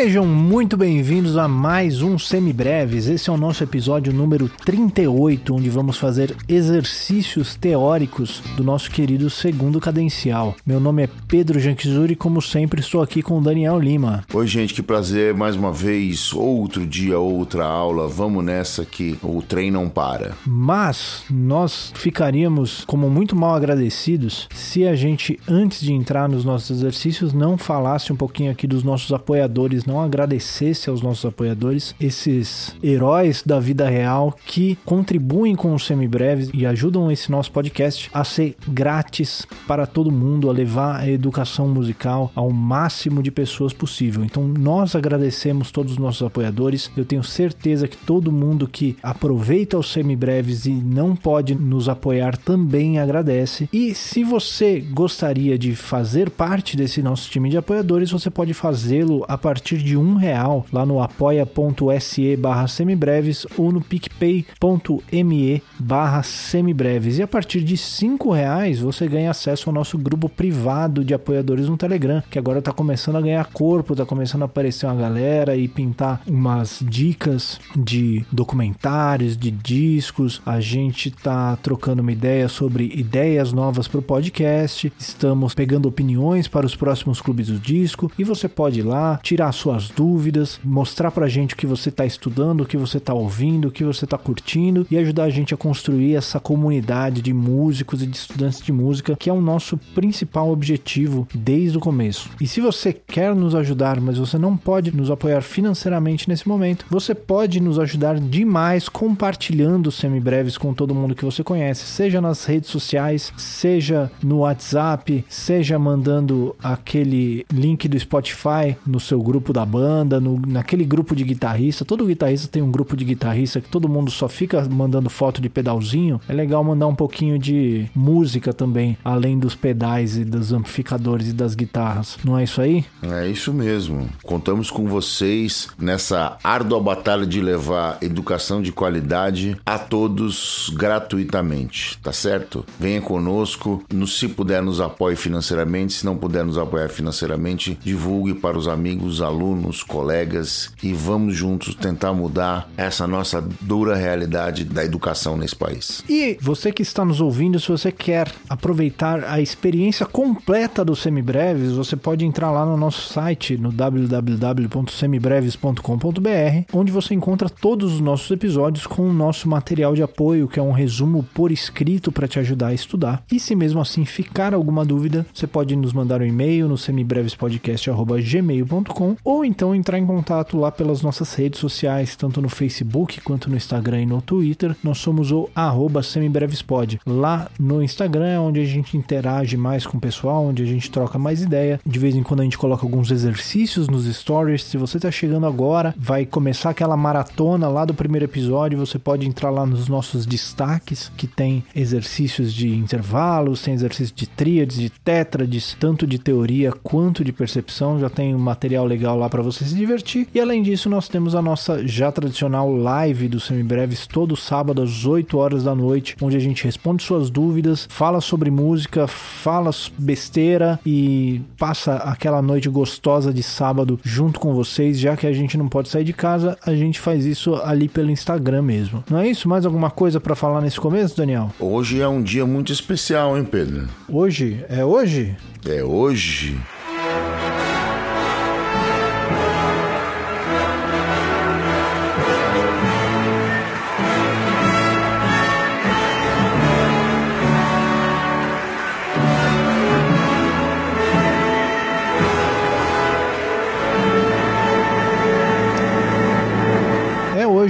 Sejam muito bem-vindos a mais um Semibreves. Esse é o nosso episódio número 38, onde vamos fazer exercícios teóricos do nosso querido segundo cadencial. Meu nome é Pedro Janquizuri e, como sempre, estou aqui com o Daniel Lima. Oi, gente, que prazer. Mais uma vez, outro dia, outra aula. Vamos nessa que o trem não para. Mas nós ficaríamos como muito mal agradecidos se a gente, antes de entrar nos nossos exercícios, não falasse um pouquinho aqui dos nossos apoiadores, não agradecesse aos nossos apoiadores, esses heróis da vida real que contribuem com os semibreves e ajudam esse nosso podcast a ser grátis para todo mundo, a levar a educação musical ao máximo de pessoas possível. Então nós agradecemos todos os nossos apoiadores. Eu tenho certeza que todo mundo que aproveita os semibreves e não pode nos apoiar também agradece. E se você gostaria de fazer parte desse nosso time de apoiadores, você pode fazê-lo a partir de um real lá no apoia.se barra semibreves ou no picpay.me barra semibreves. E a partir de cinco reais você ganha acesso ao nosso grupo privado de apoiadores no Telegram, que agora está começando a ganhar corpo, está começando a aparecer uma galera e pintar umas dicas de documentários, de discos. A gente tá trocando uma ideia sobre ideias novas para o podcast. Estamos pegando opiniões para os próximos clubes do disco e você pode ir lá tirar suas dúvidas, mostrar pra gente o que você está estudando, o que você está ouvindo, o que você está curtindo e ajudar a gente a construir essa comunidade de músicos e de estudantes de música, que é o nosso principal objetivo desde o começo. E se você quer nos ajudar, mas você não pode nos apoiar financeiramente nesse momento, você pode nos ajudar demais compartilhando semibreves com todo mundo que você conhece, seja nas redes sociais, seja no WhatsApp, seja mandando aquele link do Spotify no seu grupo da banda, no, naquele grupo de guitarrista. Todo guitarrista tem um grupo de guitarrista que todo mundo só fica mandando foto de pedalzinho. É legal mandar um pouquinho de música também, além dos pedais e dos amplificadores e das guitarras. Não é isso aí? É isso mesmo. Contamos com vocês nessa árdua batalha de levar educação de qualidade a todos gratuitamente, tá certo? Venha conosco, no, se puder nos apoie financeiramente, se não puder nos apoiar financeiramente, divulgue para os amigos, alunos, colegas e vamos juntos tentar mudar essa nossa dura realidade da educação nesse país. E você que está nos ouvindo, se você quer aproveitar a experiência completa dos semibreves, você pode entrar lá no nosso site no www.semibreves.com.br, onde você encontra todos os nossos episódios com o nosso material de apoio, que é um resumo por escrito para te ajudar a estudar. E se mesmo assim ficar alguma dúvida, você pode nos mandar um e-mail no semibrevespodcast@gmail.com ou então entrar em contato lá pelas nossas redes sociais, tanto no Facebook quanto no Instagram e no Twitter. Nós somos o semibrevespod. Lá no Instagram é onde a gente interage mais com o pessoal, onde a gente troca mais ideia. De vez em quando a gente coloca alguns exercícios nos stories. Se você está chegando agora, vai começar aquela maratona lá do primeiro episódio, você pode entrar lá nos nossos destaques, que tem exercícios de intervalos, tem exercícios de tríades, de tétrades, tanto de teoria quanto de percepção. Já tem um material legal lá para você se divertir. E além disso, nós temos a nossa já tradicional live dos semibreves todo sábado às 8 horas da noite, onde a gente responde suas dúvidas, fala sobre música, fala besteira e passa aquela noite gostosa de sábado junto com vocês, já que a gente não pode sair de casa, a gente faz isso ali pelo Instagram mesmo. Não é isso? Mais alguma coisa para falar nesse começo, Daniel? Hoje é um dia muito especial, hein, Pedro? Hoje? É hoje? É hoje.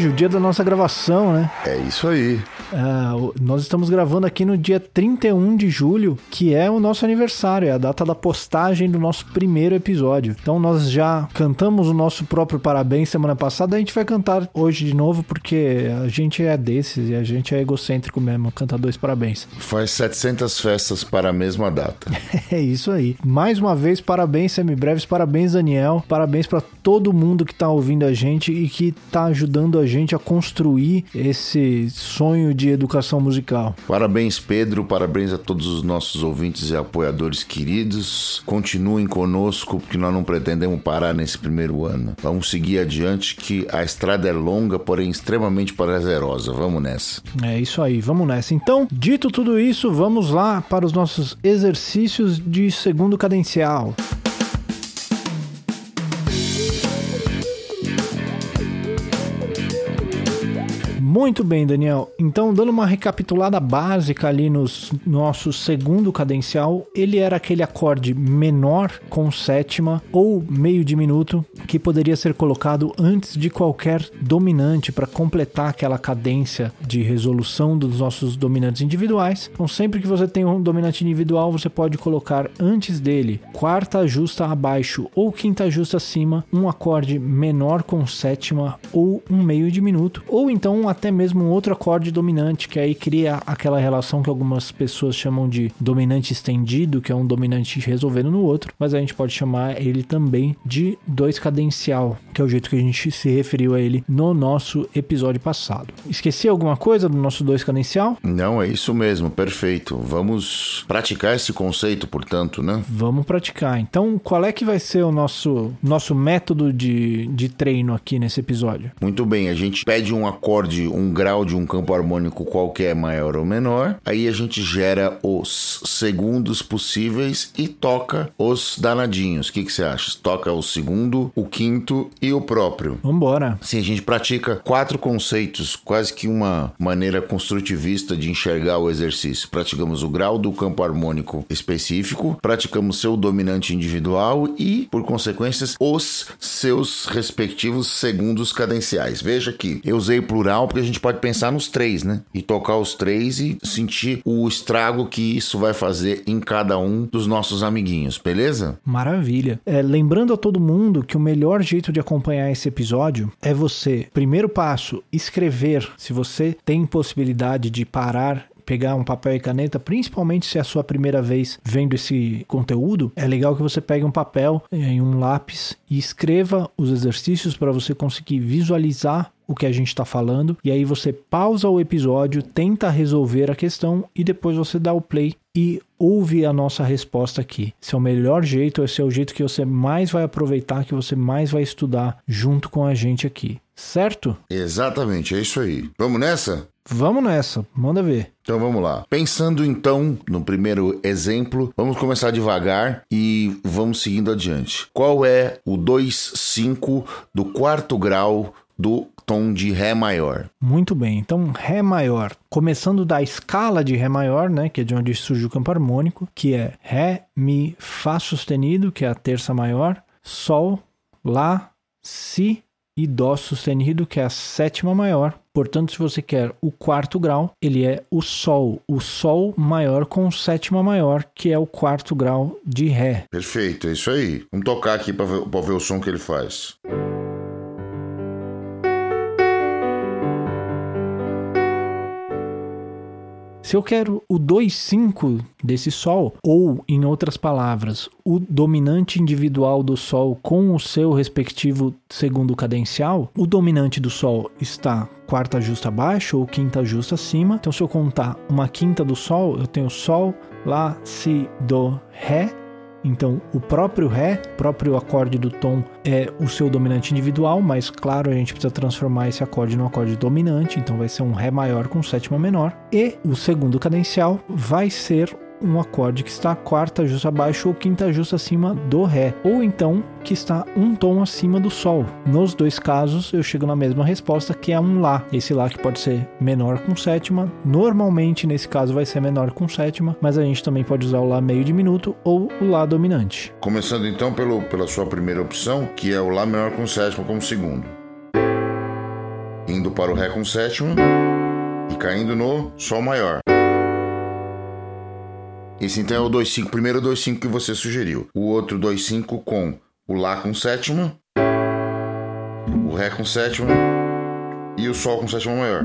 O dia da nossa gravação, né? É isso aí. Uh, nós estamos gravando aqui no dia 31 de julho, que é o nosso aniversário, é a data da postagem do nosso primeiro episódio. Então nós já cantamos o nosso próprio parabéns semana passada, a gente vai cantar hoje de novo, porque a gente é desses e a gente é egocêntrico mesmo, canta dois parabéns. Faz 700 festas para a mesma data. é isso aí. Mais uma vez, parabéns, semibreves, parabéns, Daniel, parabéns para todo mundo que tá ouvindo a gente e que tá ajudando a gente gente a construir esse sonho de educação musical. Parabéns, Pedro, parabéns a todos os nossos ouvintes e apoiadores queridos. Continuem conosco, porque nós não pretendemos parar nesse primeiro ano. Vamos seguir adiante, que a estrada é longa, porém extremamente prazerosa. Vamos nessa. É isso aí, vamos nessa. Então, dito tudo isso, vamos lá para os nossos exercícios de segundo cadencial. Muito bem, Daniel. Então, dando uma recapitulada básica ali no nosso segundo cadencial, ele era aquele acorde menor com sétima ou meio diminuto que poderia ser colocado antes de qualquer dominante para completar aquela cadência de resolução dos nossos dominantes individuais. Então, sempre que você tem um dominante individual, você pode colocar antes dele quarta justa abaixo ou quinta justa acima um acorde menor com sétima ou um meio diminuto, ou então até até mesmo um outro acorde dominante, que aí cria aquela relação que algumas pessoas chamam de dominante estendido, que é um dominante resolvendo no outro, mas a gente pode chamar ele também de dois cadencial, que é o jeito que a gente se referiu a ele no nosso episódio passado. Esqueci alguma coisa do nosso dois cadencial? Não, é isso mesmo, perfeito. Vamos praticar esse conceito, portanto, né? Vamos praticar. Então, qual é que vai ser o nosso, nosso método de, de treino aqui nesse episódio? Muito bem, a gente pede um acorde, um grau de um campo harmônico qualquer maior ou menor. Aí a gente gera os segundos possíveis e toca os danadinhos. O que, que você acha? Toca o segundo, o quinto e o próprio. Vambora. Sim, a gente pratica quatro conceitos, quase que uma maneira construtivista de enxergar o exercício. Praticamos o grau do campo harmônico específico, praticamos seu dominante individual e, por consequências, os seus respectivos segundos cadenciais. Veja que eu usei plural porque a gente pode pensar nos três, né? E tocar os três e sentir o estrago que isso vai fazer em cada um dos nossos amiguinhos, beleza? Maravilha. É, lembrando a todo mundo que o melhor jeito de acompanhar esse episódio é você, primeiro passo, escrever. Se você tem possibilidade de parar pegar um papel e caneta, principalmente se é a sua primeira vez vendo esse conteúdo, é legal que você pegue um papel e um lápis e escreva os exercícios para você conseguir visualizar o que a gente está falando, e aí você pausa o episódio, tenta resolver a questão e depois você dá o play e ouve a nossa resposta aqui. Esse é o melhor jeito, esse é o jeito que você mais vai aproveitar, que você mais vai estudar junto com a gente aqui. Certo? Exatamente, é isso aí. Vamos nessa? Vamos nessa, manda ver. Então vamos lá. Pensando então no primeiro exemplo, vamos começar devagar e vamos seguindo adiante. Qual é o 2,5 do quarto grau do tom de Ré maior. Muito bem, então Ré maior. Começando da escala de Ré maior, né, que é de onde surge o campo harmônico, que é Ré, Mi, Fá sustenido, que é a terça maior, Sol, Lá, Si e Dó sustenido, que é a sétima maior. Portanto, se você quer o quarto grau, ele é o Sol, o Sol maior com sétima maior, que é o quarto grau de Ré. Perfeito, é isso aí. Vamos tocar aqui para ver, ver o som que ele faz. Se eu quero o 2,5 desse Sol, ou, em outras palavras, o dominante individual do Sol com o seu respectivo segundo cadencial, o dominante do Sol está quarta justa abaixo ou quinta justa acima. Então, se eu contar uma quinta do Sol, eu tenho Sol, Lá, Si, Do, Ré então, o próprio Ré, o próprio acorde do tom, é o seu dominante individual, mas claro, a gente precisa transformar esse acorde num acorde dominante, então vai ser um Ré maior com sétima menor. E o segundo cadencial vai ser um acorde que está quarta justa abaixo ou quinta justa acima do Ré, ou então que está um tom acima do Sol. Nos dois casos, eu chego na mesma resposta, que é um Lá. Esse Lá que pode ser menor com sétima, normalmente nesse caso vai ser menor com sétima, mas a gente também pode usar o Lá meio diminuto ou o Lá dominante. Começando então pelo, pela sua primeira opção, que é o Lá menor com sétima como segundo. Indo para o Ré com sétima e caindo no Sol maior. Esse então é o 2,5. Primeiro 2,5 que você sugeriu. O outro 2,5 com o Lá com sétima, o Ré com sétima e o Sol com sétima maior.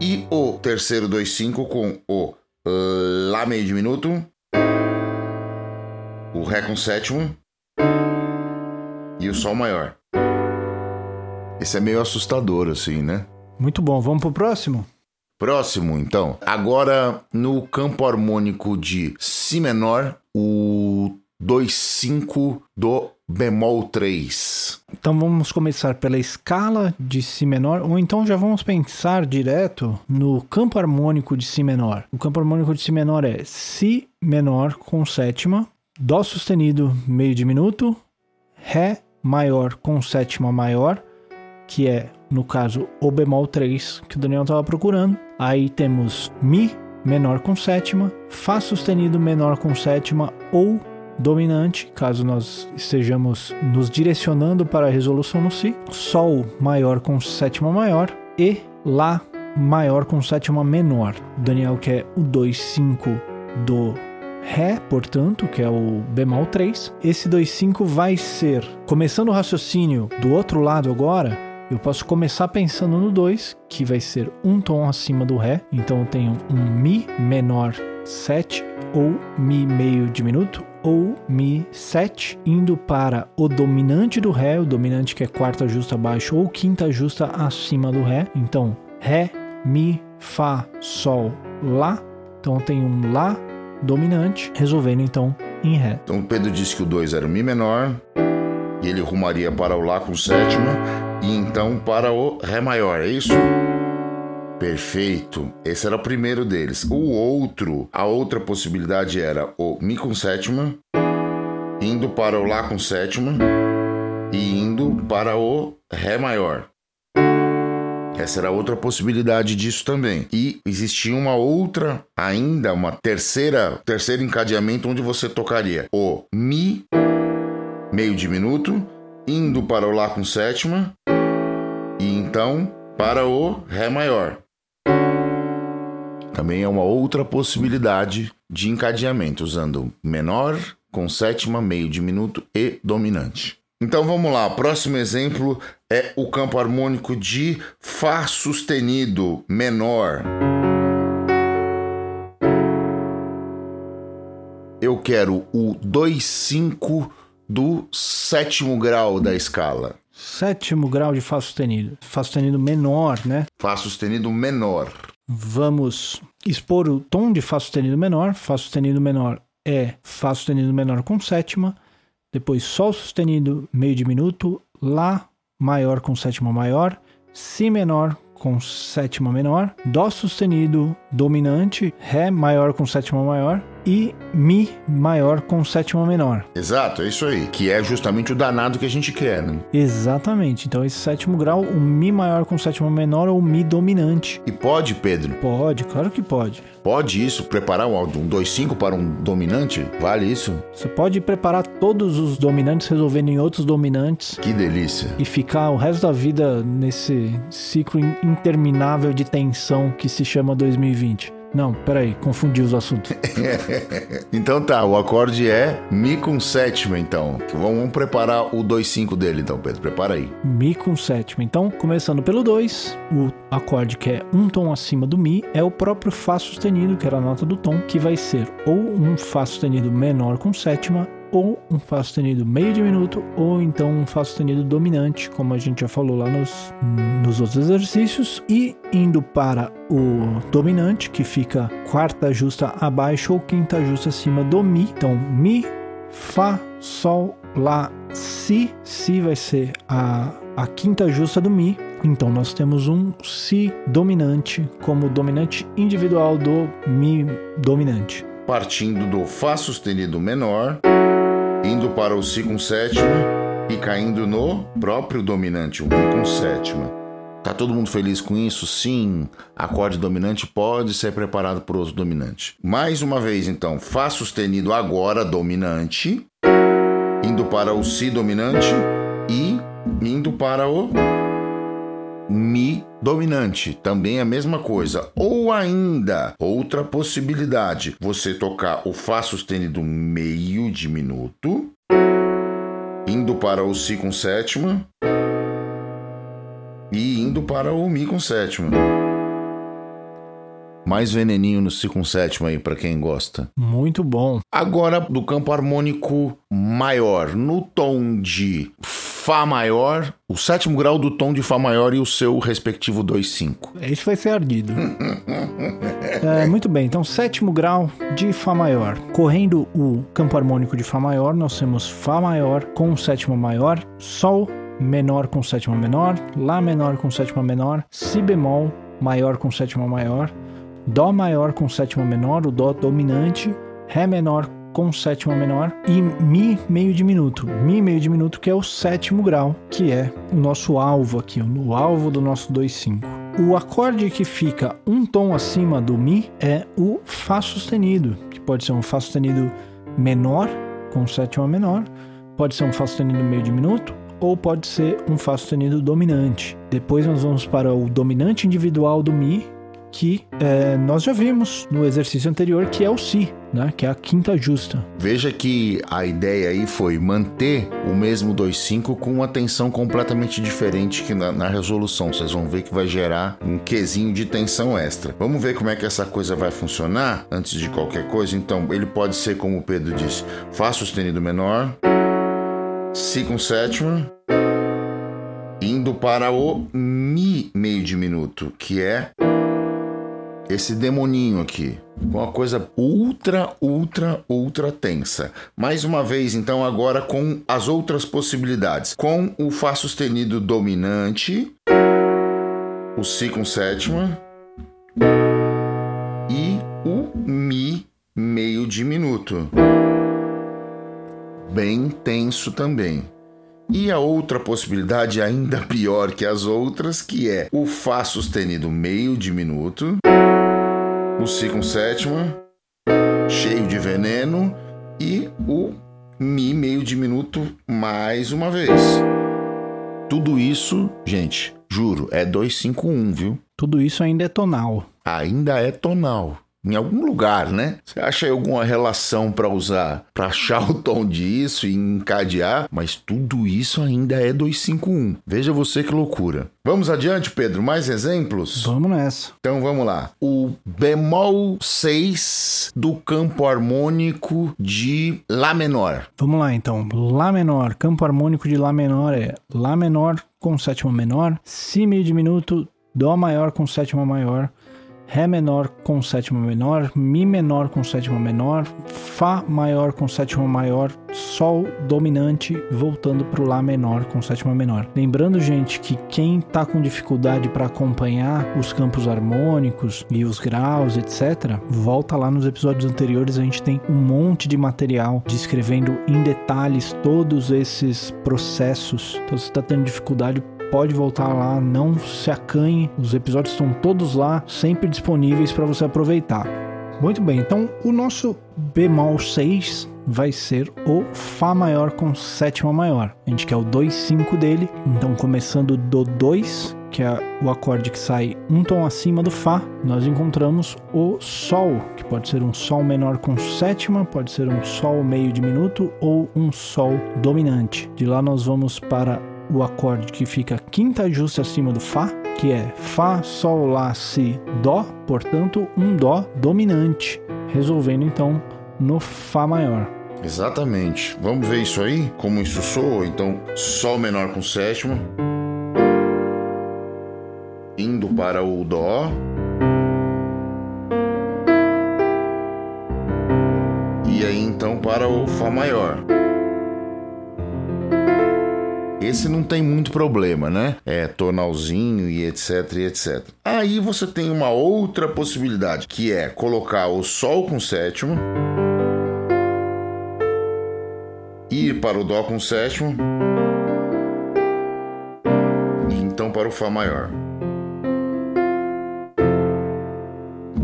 E o terceiro 2,5 com o Lá meio diminuto, o Ré com sétima e o Sol maior. Esse é meio assustador, assim, né? Muito bom. Vamos pro próximo? Próximo, então. Agora, no campo harmônico de Si menor, o 2,5 do bemol 3. Então vamos começar pela escala de Si menor, ou então já vamos pensar direto no campo harmônico de Si menor. O campo harmônico de Si menor é Si menor com sétima, Dó sustenido meio diminuto, Ré maior com sétima maior, que é, no caso, o bemol 3 que o Daniel estava procurando. Aí temos Mi menor com sétima, Fá sustenido menor com sétima ou dominante, caso nós estejamos nos direcionando para a resolução no Si, Sol maior com sétima maior e Lá maior com sétima menor. Daniel quer o 2,5 do Ré, portanto, que é o bemol 3. Esse 2,5 vai ser, começando o raciocínio do outro lado agora, eu posso começar pensando no 2, que vai ser um tom acima do Ré. Então eu tenho um Mi menor 7 ou Mi meio diminuto ou Mi 7, indo para o dominante do Ré, o dominante que é quarta justa abaixo ou quinta justa acima do Ré. Então, Ré, Mi, Fá, Sol, Lá. Então eu tenho um Lá dominante, resolvendo então em Ré. Então Pedro disse que o 2 era o Mi menor, e ele rumaria para o Lá com sétima, e então para o Ré maior, é isso? Perfeito. Esse era o primeiro deles. O outro, a outra possibilidade era o Mi com sétima, indo para o Lá com sétima e indo para o Ré maior. Essa era outra possibilidade disso também. E existia uma outra, ainda uma terceira, terceiro encadeamento onde você tocaria o Mi meio diminuto, indo para o Lá com sétima e então para o Ré maior. Também é uma outra possibilidade de encadeamento, usando menor com sétima, meio diminuto e dominante. Então vamos lá, próximo exemplo é o campo harmônico de Fá sustenido menor. Eu quero o 2,5 do sétimo grau da escala. Sétimo grau de Fá sustenido. Fá sustenido menor, né? Fá sustenido menor. Vamos expor o tom de Fá sustenido menor. Fá sustenido menor é Fá sustenido menor com sétima. Depois Sol sustenido meio diminuto. Lá maior com sétima maior. Si menor com sétima menor. Dó sustenido dominante. Ré maior com sétima maior e Mi maior com sétima menor. Exato, é isso aí. Que é justamente o danado que a gente quer, né? Exatamente. Então, esse sétimo grau, o Mi maior com sétima menor ou Mi dominante. E pode, Pedro? Pode, claro que pode. Pode isso? Preparar um, um 2-5 para um dominante? Vale isso? Você pode preparar todos os dominantes resolvendo em outros dominantes. Que delícia. E ficar o resto da vida nesse ciclo interminável de tensão que se chama 2020. Não, peraí, confundi os assuntos. então tá, o acorde é Mi com sétima, então. Vamos preparar o 2-5 dele, então, Pedro. Prepara aí. Mi com sétima. Então, começando pelo 2, o acorde que é um tom acima do Mi é o próprio Fá sustenido, que era a nota do tom, que vai ser ou um Fá sustenido menor com sétima ou um Fá sustenido meio diminuto, ou então um Fá sustenido dominante, como a gente já falou lá nos, nos outros exercícios, e indo para o dominante, que fica quarta justa abaixo ou quinta justa acima do Mi. Então, Mi, Fá, Sol, Lá, Si. Si vai ser a, a quinta justa do Mi. Então, nós temos um Si dominante como dominante individual do Mi dominante. Partindo do Fá sustenido menor indo para o Si com sétima e caindo no próprio dominante, o Mi com sétima. Tá todo mundo feliz com isso? Sim, acorde dominante pode ser preparado por outro dominante. Mais uma vez, então, Fá sustenido agora dominante, indo para o Si dominante e indo para o Mi dominante, também a mesma coisa. Ou ainda, outra possibilidade, você tocar o Fá sustenido meio diminuto, indo para o Si com sétima e indo para o Mi com sétima. Mais veneninho no Si com sétima aí para quem gosta. Muito bom. Agora do campo harmônico maior, no tom de Fá maior, o sétimo grau do tom de Fá maior e o seu respectivo 2,5. Isso vai ser ardido. é, muito bem, então sétimo grau de Fá maior. Correndo o campo harmônico de Fá maior, nós temos Fá maior com sétima maior, Sol menor com sétima menor, Lá menor com sétima menor, Si bemol maior com sétima maior, Dó maior com sétima menor, o Dó dominante, Ré menor com sétima menor e Mi meio diminuto. Mi meio diminuto que é o sétimo grau, que é o nosso alvo aqui, o alvo do nosso 2,5. O acorde que fica um tom acima do Mi é o Fá sustenido, que pode ser um Fá sustenido menor com sétima menor, pode ser um Fá sustenido meio diminuto ou pode ser um Fá sustenido dominante. Depois nós vamos para o dominante individual do Mi, que é, nós já vimos no exercício anterior, que é o Si, né? que é a quinta justa. Veja que a ideia aí foi manter o mesmo 2,5 com uma tensão completamente diferente que na, na, resolução. Vocês vão ver que vai gerar um quesinho de tensão extra. Vamos ver como é que essa coisa vai funcionar antes de qualquer coisa. Então, ele pode ser, como o Pedro disse, Fá sustenido menor, Si com sétima, indo para o Mi meio diminuto, que é esse demoninho aqui. Uma coisa ultra, ultra, ultra tensa. Mais uma vez, então, agora com as outras possibilidades. Com o Fá sustenido dominante, o Si com sétima e o Mi meio diminuto. Bem tenso também. E a outra possibilidade, ainda pior que as outras, que é o Fá sustenido meio diminuto o Si com sétima, cheio de veneno, e o Mi meio diminuto mais uma vez. Tudo isso, gente, juro, é 251, viu? Tudo isso ainda é tonal. Ainda é tonal em algum lugar, né? Você acha aí alguma relação para usar, para achar o tom disso e encadear, mas tudo isso ainda é 251. Veja você que loucura. Vamos adiante, Pedro, mais exemplos? Vamos nessa. Então vamos lá. O bemol 6 do campo harmônico de Lá menor. Vamos lá então. Lá menor, campo harmônico de Lá menor é Lá menor com sétima menor, Si meio diminuto, Dó maior com sétima maior, Ré menor com sétima menor, Mi menor com sétima menor, Fá maior com sétima maior, Sol dominante voltando para o Lá menor com sétima menor. Lembrando, gente, que quem está com dificuldade para acompanhar os campos harmônicos e os graus, etc., volta lá nos episódios anteriores, a gente tem um monte de material descrevendo em detalhes todos esses processos. Então, se está tendo dificuldade, pode voltar lá, não se acanhe. Os episódios estão todos lá, sempre disponíveis para você aproveitar. Muito bem, então o nosso bemol 6 vai ser o Fá maior com sétima maior. A gente quer o 2,5 dele, então começando do 2, que é o acorde que sai um tom acima do Fá, nós encontramos o Sol, que pode ser um Sol menor com sétima, pode ser um Sol meio diminuto ou um Sol dominante. De lá nós vamos para o acorde que fica quinta justa acima do Fá, que é Fá, Sol, Lá, Si, Dó, portanto, um Dó dominante, resolvendo então no Fá maior. Exatamente. Vamos ver isso aí? Como isso soa? Então, Sol menor com sétima, indo para o Dó. E aí então para o Fá maior. Esse não tem muito problema, né? É tonalzinho e etc e etc. Aí você tem uma outra possibilidade, que é colocar o Sol com sétima, ir para o Dó com sétima, e então para o Fá maior.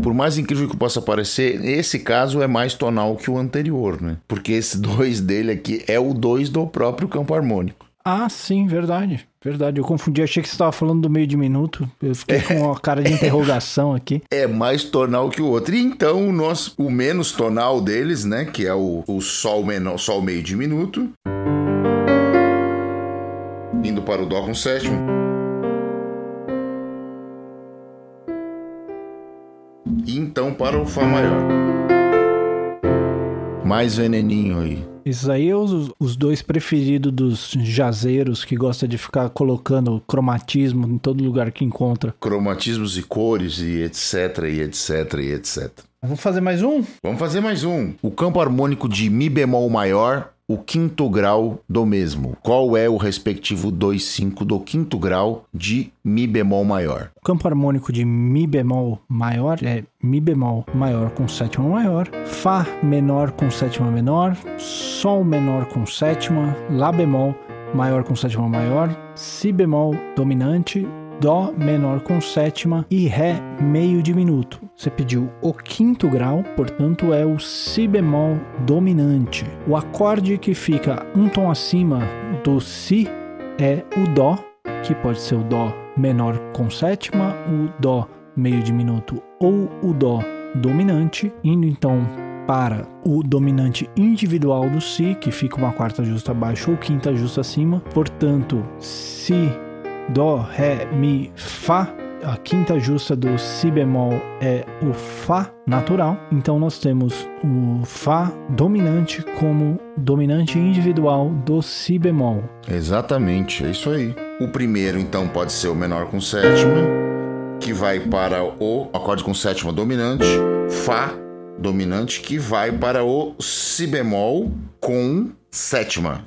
por mais incrível que possa parecer, esse caso é mais tonal que o anterior, né? Porque esse 2 dele aqui é o 2 do próprio campo harmônico. Ah, sim, verdade. Verdade, eu confundi, achei que você estava falando do meio diminuto. Eu fiquei é. com a cara de interrogação aqui. É mais tonal que o outro. E então, o, nosso, o menos tonal deles, né? Que é o, o sol menor, sol meio diminuto. Indo para o Dó com sétimo. E então para o Fá maior. Mais veneninho aí. Esses aí são os, os dois preferidos dos jazeiros que gosta de ficar colocando cromatismo em todo lugar que encontra. Cromatismos e cores e etc, e etc, e etc. Vamos fazer mais um? Vamos fazer mais um. O campo harmônico de Mi bemol maior, o quinto grau do mesmo. Qual é o respectivo 2,5 do quinto grau de Mi bemol maior? O campo harmônico de Mi bemol maior é Mi bemol maior com sétima maior, Fá menor com sétima menor, Sol menor com sétima, Lá bemol maior com sétima maior, Si bemol dominante, Dó menor com sétima e Ré meio diminuto. Você pediu o quinto grau, portanto é o Si bemol dominante. O acorde que fica um tom acima do Si é o Dó, que pode ser o Dó menor com sétima, o Dó meio diminuto ou o Dó dominante, indo então para o dominante individual do Si, que fica uma quarta justa abaixo ou quinta justa acima. Portanto, Si Dó, Ré, Mi, Fá. A quinta justa do Si bemol é o Fá natural. Então nós temos o Fá dominante como dominante individual do Si bemol. Exatamente, é isso aí. O primeiro, então, pode ser o menor com sétima, que vai para o acorde com sétima dominante, Fá dominante, que vai para o Si bemol com sétima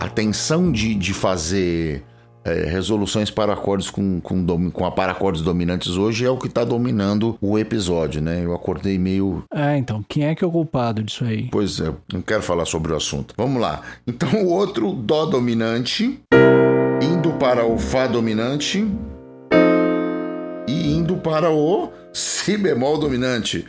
a tensão de, de fazer é, resoluções para acordes com, com, dom, com a para acordes dominantes hoje é o que está dominando o episódio, né? Eu acordei meio. É, então, quem é que é o culpado disso aí? Pois é, não quero falar sobre o assunto. Vamos lá. Então, o outro Dó dominante, indo para o Fá dominante e indo para o Si bemol dominante.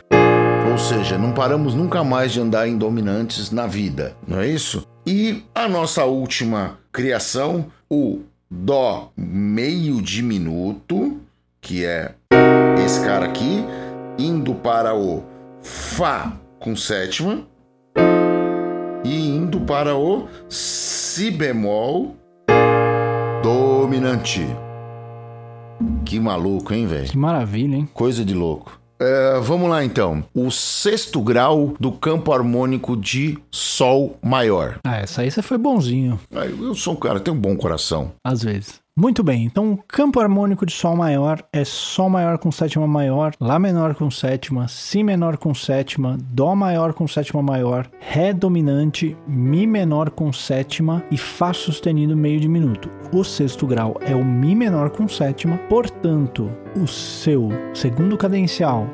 Ou seja, não paramos nunca mais de andar em dominantes na vida, não é isso? E a nossa última criação, o Dó meio diminuto, que é esse cara aqui, indo para o Fá com sétima e indo para o Si bemol dominante. Que maluco, hein, velho? Que maravilha, hein? Coisa de louco. É, vamos lá então. O sexto grau do campo harmônico de Sol maior. Ah, essa aí você foi bonzinho. Ah, eu sou um cara, tenho um bom coração. Às vezes. Muito bem, então o campo harmônico de Sol maior é Sol maior com sétima maior, Lá menor com sétima, Si menor com sétima, Dó maior com sétima maior, Ré dominante, Mi menor com sétima e Fá sustenido meio diminuto. O sexto grau é o Mi menor com sétima, portanto, o seu segundo cadencial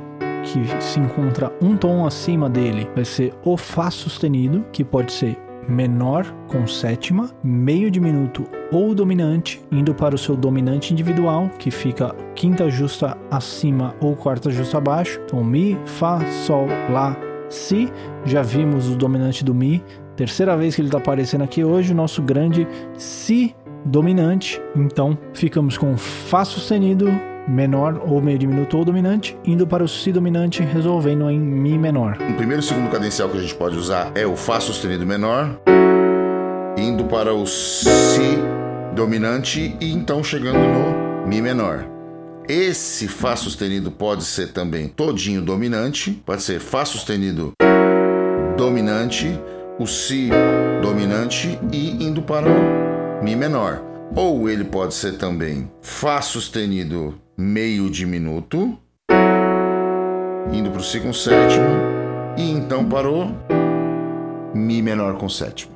que se encontra um tom acima dele vai ser o Fá sustenido, que pode ser menor com sétima, meio diminuto ou dominante, indo para o seu dominante individual, que fica quinta justa acima ou quarta justa abaixo. Então, Mi, Fá, Sol, Lá, Si. Já vimos o dominante do Mi. Terceira vez que ele está aparecendo aqui hoje, o nosso grande Si dominante. Então, ficamos com Fá sustenido, menor ou meio diminuto ou dominante, indo para o Si dominante, resolvendo em Mi menor. O primeiro e segundo cadencial que a gente pode usar é o Fá sustenido menor, indo para o Si dominante e então chegando no Mi menor. Esse Fá sustenido pode ser também todinho dominante, pode ser Fá sustenido dominante, o Si dominante e indo para o Mi menor. Ou ele pode ser também Fá sustenido meio diminuto, indo para o Si com sétima, e então para o Mi menor com sétima.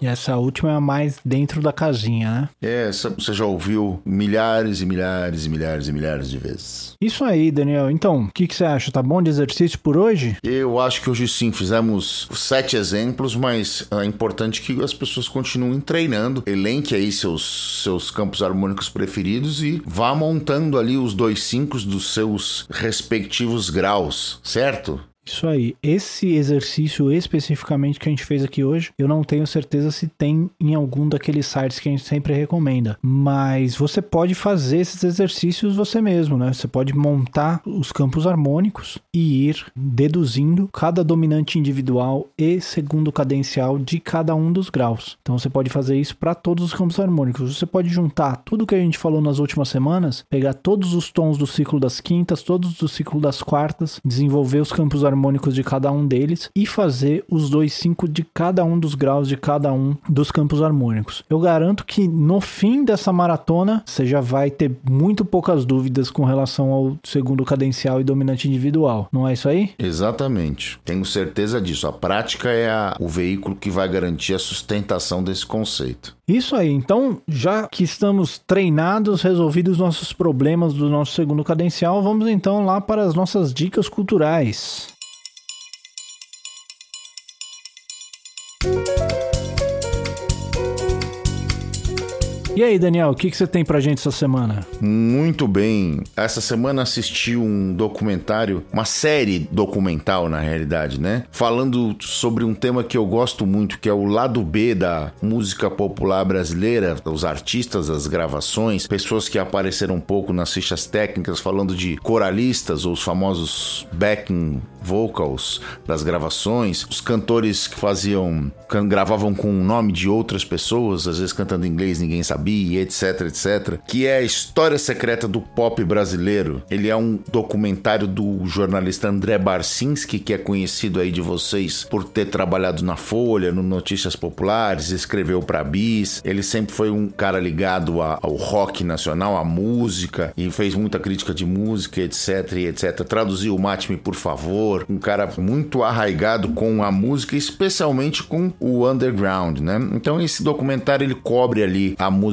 E essa última é a mais dentro da casinha, né? É, essa você já ouviu milhares e milhares e milhares e milhares de vezes. Isso aí, Daniel. Então, o que, que você acha? Tá bom de exercício por hoje? Eu acho que hoje sim fizemos sete exemplos, mas é importante que as pessoas continuem treinando. Elenque aí seus, seus campos harmônicos preferidos e vá montando ali os dois cinco dos seus respectivos graus, certo? Isso aí. Esse exercício especificamente que a gente fez aqui hoje, eu não tenho certeza se tem em algum daqueles sites que a gente sempre recomenda. Mas você pode fazer esses exercícios você mesmo, né? Você pode montar os campos harmônicos e ir deduzindo cada dominante individual e segundo cadencial de cada um dos graus. Então você pode fazer isso para todos os campos harmônicos. Você pode juntar tudo que a gente falou nas últimas semanas, pegar todos os tons do ciclo das quintas, todos do ciclo das quartas, desenvolver os campos harmônicos harmônicos de cada um deles e fazer os dois cinco de cada um dos graus de cada um dos campos harmônicos. Eu garanto que no fim dessa maratona você já vai ter muito poucas dúvidas com relação ao segundo cadencial e dominante individual. Não é isso aí? Exatamente. Tenho certeza disso. A prática é a, o veículo que vai garantir a sustentação desse conceito. Isso aí. Então, já que estamos treinados, resolvidos nossos problemas do nosso segundo cadencial, vamos então lá para as nossas dicas culturais. E aí, Daniel, o que, que você tem pra gente essa semana? Muito bem. Essa semana assisti um documentário, uma série documental, na realidade, né? Falando sobre um tema que eu gosto muito, que é o lado B da música popular brasileira, os artistas, as gravações, pessoas que apareceram um pouco nas fichas técnicas, falando de coralistas, ou os famosos backing vocals das gravações, os cantores que faziam, gravavam com o nome de outras pessoas, às vezes cantando em inglês, ninguém sabia, etc, etc, que é a história secreta do pop brasileiro. Ele é um documentário do jornalista André Barcinski, que é conhecido aí de vocês por ter trabalhado na Folha, no Notícias Populares, escreveu para Bis. Ele sempre foi um cara ligado ao rock nacional, à música e fez muita crítica de música, etc, etc. Traduziu o Mate-me, por favor um cara muito arraigado com a música, especialmente com o underground, né? Então esse documentário ele cobre ali a música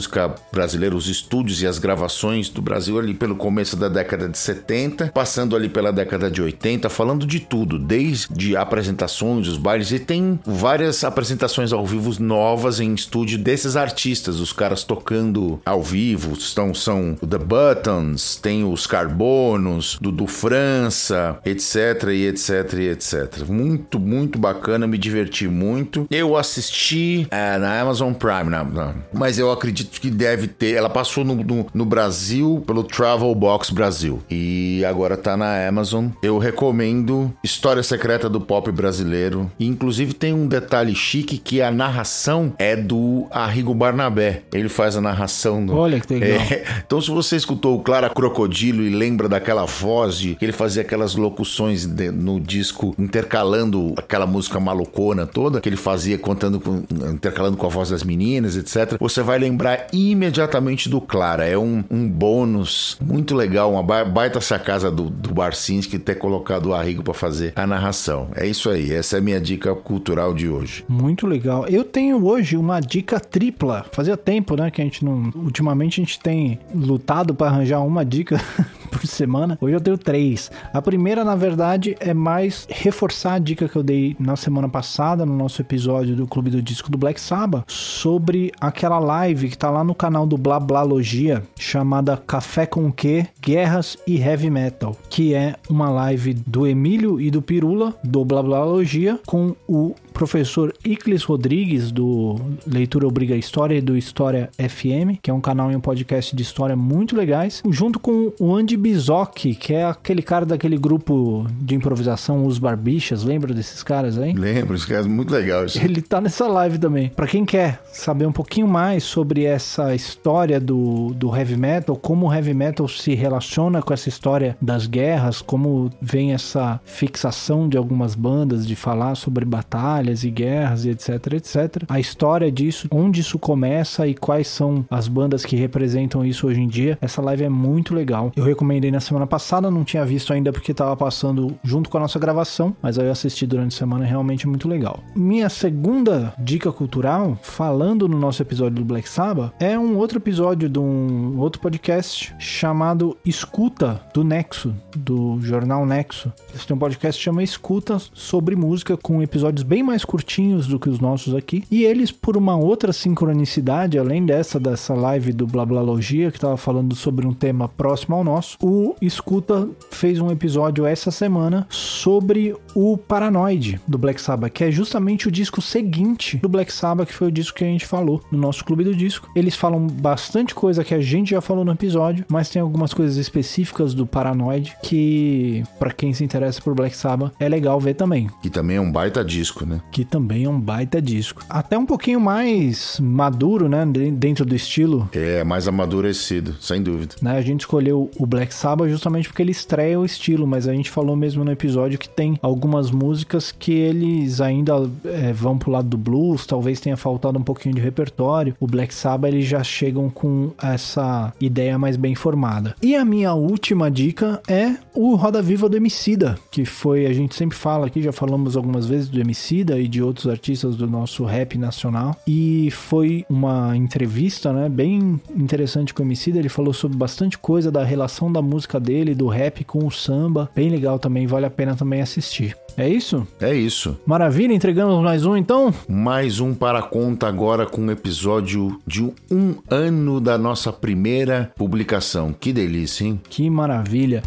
brasileira, os estúdios e as gravações do Brasil ali pelo começo da década de 70, passando ali pela década de 80, falando de tudo, desde apresentações, os bailes e tem várias apresentações ao vivo novas em estúdio desses artistas, os caras tocando ao vivo, estão são The Buttons, tem os Carbonos, Dudu França, etc e etc, e etc. Muito, muito bacana, me diverti muito. Eu assisti é, na Amazon Prime, na, na, mas eu acredito que deve ter. Ela passou no, no, no, Brasil pelo Travel Box Brasil e agora tá na Amazon. Eu recomendo História Secreta do Pop Brasileiro. E, inclusive tem um detalhe chique que a narração é do Arrigo Barnabé. Ele faz a narração. Do... Olha que legal. É, então, se você escutou o Clara Crocodilo e lembra daquela voz de que ele fazia aquelas locuções de, no disco, intercalando aquela música malucona toda, que ele fazia contando com, intercalando com a voz das meninas, etc. Você vai lembrar imediatamente do Clara. É um, um bônus muito legal, uma baita sacada do, do Barcinski ter colocado o Arrigo para fazer a narração. É isso aí, essa é a minha dica cultural de hoje. Muito legal. Eu tenho hoje uma dica tripla. Fazia tempo, né, que a gente não. Ultimamente a gente tem lutado para arranjar uma dica por semana. Hoje eu tenho três. A primeira, na verdade, é mais reforçar a dica que eu dei na semana passada, no nosso episódio do Clube do Disco do Black Sabbath, sobre aquela live que tá lá no canal do Blá Logia, chamada Café com Que, Guerras e Heavy Metal, que é uma live do Emílio e do Pirula, do Blá Logia, com o professor Iclis Rodrigues, do Leitura Obriga História e do História FM, que é um canal e um podcast de história muito legais, junto com o Andy Bizoc, que é aquele cara daquele grupo de improvisação, Os Barbichas, lembra desses caras aí? Lembro, esses caras muito legais. Ele tá nessa live também. Para quem quer saber um pouquinho mais sobre essa história do, do heavy metal, como o heavy metal se relaciona com essa história das guerras, como vem essa fixação de algumas bandas de falar sobre batalha, batalhas e guerras e etc, etc. A história disso, onde isso começa e quais são as bandas que representam isso hoje em dia. Essa live é muito legal. Eu recomendei na semana passada, não tinha visto ainda porque estava passando junto com a nossa gravação, mas aí eu assisti durante a semana, é realmente muito legal. Minha segunda dica cultural, falando no nosso episódio do Black Sabbath, é um outro episódio de um outro podcast chamado Escuta do Nexo, do jornal Nexo. Eles têm um podcast que chama Escuta sobre música com episódios bem mais mais curtinhos do que os nossos aqui. E eles, por uma outra sincronicidade, além dessa, dessa live do Blablalogia, que estava falando sobre um tema próximo ao nosso, o Escuta fez um episódio essa semana sobre o Paranoid do Black Sabbath, que é justamente o disco seguinte do Black Sabbath, que foi o disco que a gente falou no nosso clube do disco. Eles falam bastante coisa que a gente já falou no episódio, mas tem algumas coisas específicas do Paranoid que, para quem se interessa por Black Sabbath, é legal ver também. E também é um baita disco, né? Que também é um baita disco. Até um pouquinho mais maduro, né, dentro do estilo. É, mais amadurecido, sem dúvida. Né, a gente escolheu o Black Sabbath justamente porque ele estreia o estilo, mas a gente falou mesmo no episódio que tem algumas músicas que eles ainda é, vão pro lado do blues, talvez tenha faltado um pouquinho de repertório. O Black Sabbath eles já chegam com essa ideia mais bem formada. E a minha última dica é o Roda Viva do Emicida, que foi, a gente sempre fala aqui, já falamos algumas vezes do Emicida e de outros artistas do nosso rap nacional. E foi uma entrevista, né, bem interessante com o Emicida, ele falou sobre bastante coisa da relação da música dele, do rap com o samba. Bem legal também, vale a pena também assistir. É isso? É isso. Maravilha, entregamos mais um então? Mais um para conta agora com um episódio de um ano da nossa primeira publicação. Que delícia, hein? Que maravilha.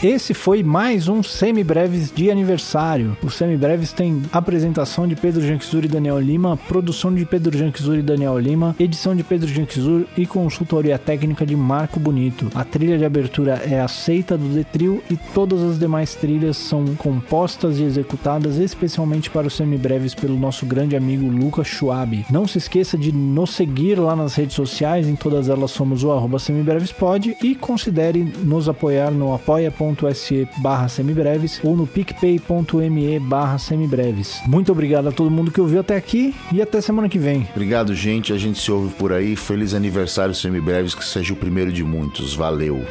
Esse foi mais um Semibreves de aniversário. O Semibreves tem apresentação de Pedro Janquizur e Daniel Lima, produção de Pedro Janquizur e Daniel Lima, edição de Pedro Janquizur e consultoria técnica de Marco Bonito. A trilha de abertura é aceita do Detril e todas as demais trilhas são compostas e executadas especialmente para os Semibreves pelo nosso grande amigo Lucas Schwab. Não se esqueça de nos seguir lá nas redes sociais, em todas elas somos o arroba semibrevespod e considere nos apoiar no apoia.com apoia.se barra semibreves ou no picpay.me barra semibreves. Muito obrigado a todo mundo que ouviu até aqui e até semana que vem. Obrigado, gente. A gente se ouve por aí. Feliz aniversário semibreves, que seja o primeiro de muitos. Valeu!